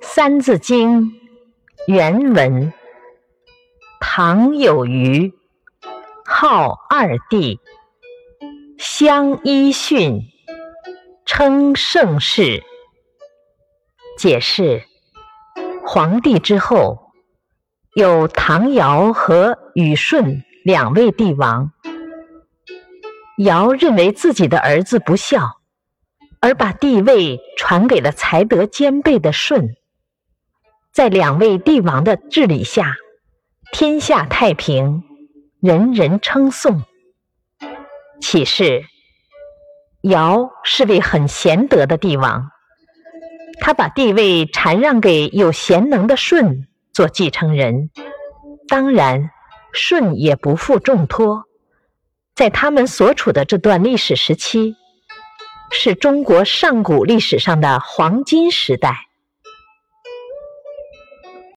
《三字经》原文：唐有虞，号二帝，相揖逊，称盛世。解释：黄帝之后，有唐尧和禹舜两位帝王。尧认为自己的儿子不孝，而把帝位传给了才德兼备的舜。在两位帝王的治理下，天下太平，人人称颂。启示：尧是位很贤德的帝王，他把帝位禅让给有贤能的舜做继承人。当然，舜也不负重托。在他们所处的这段历史时期，是中国上古历史上的黄金时代。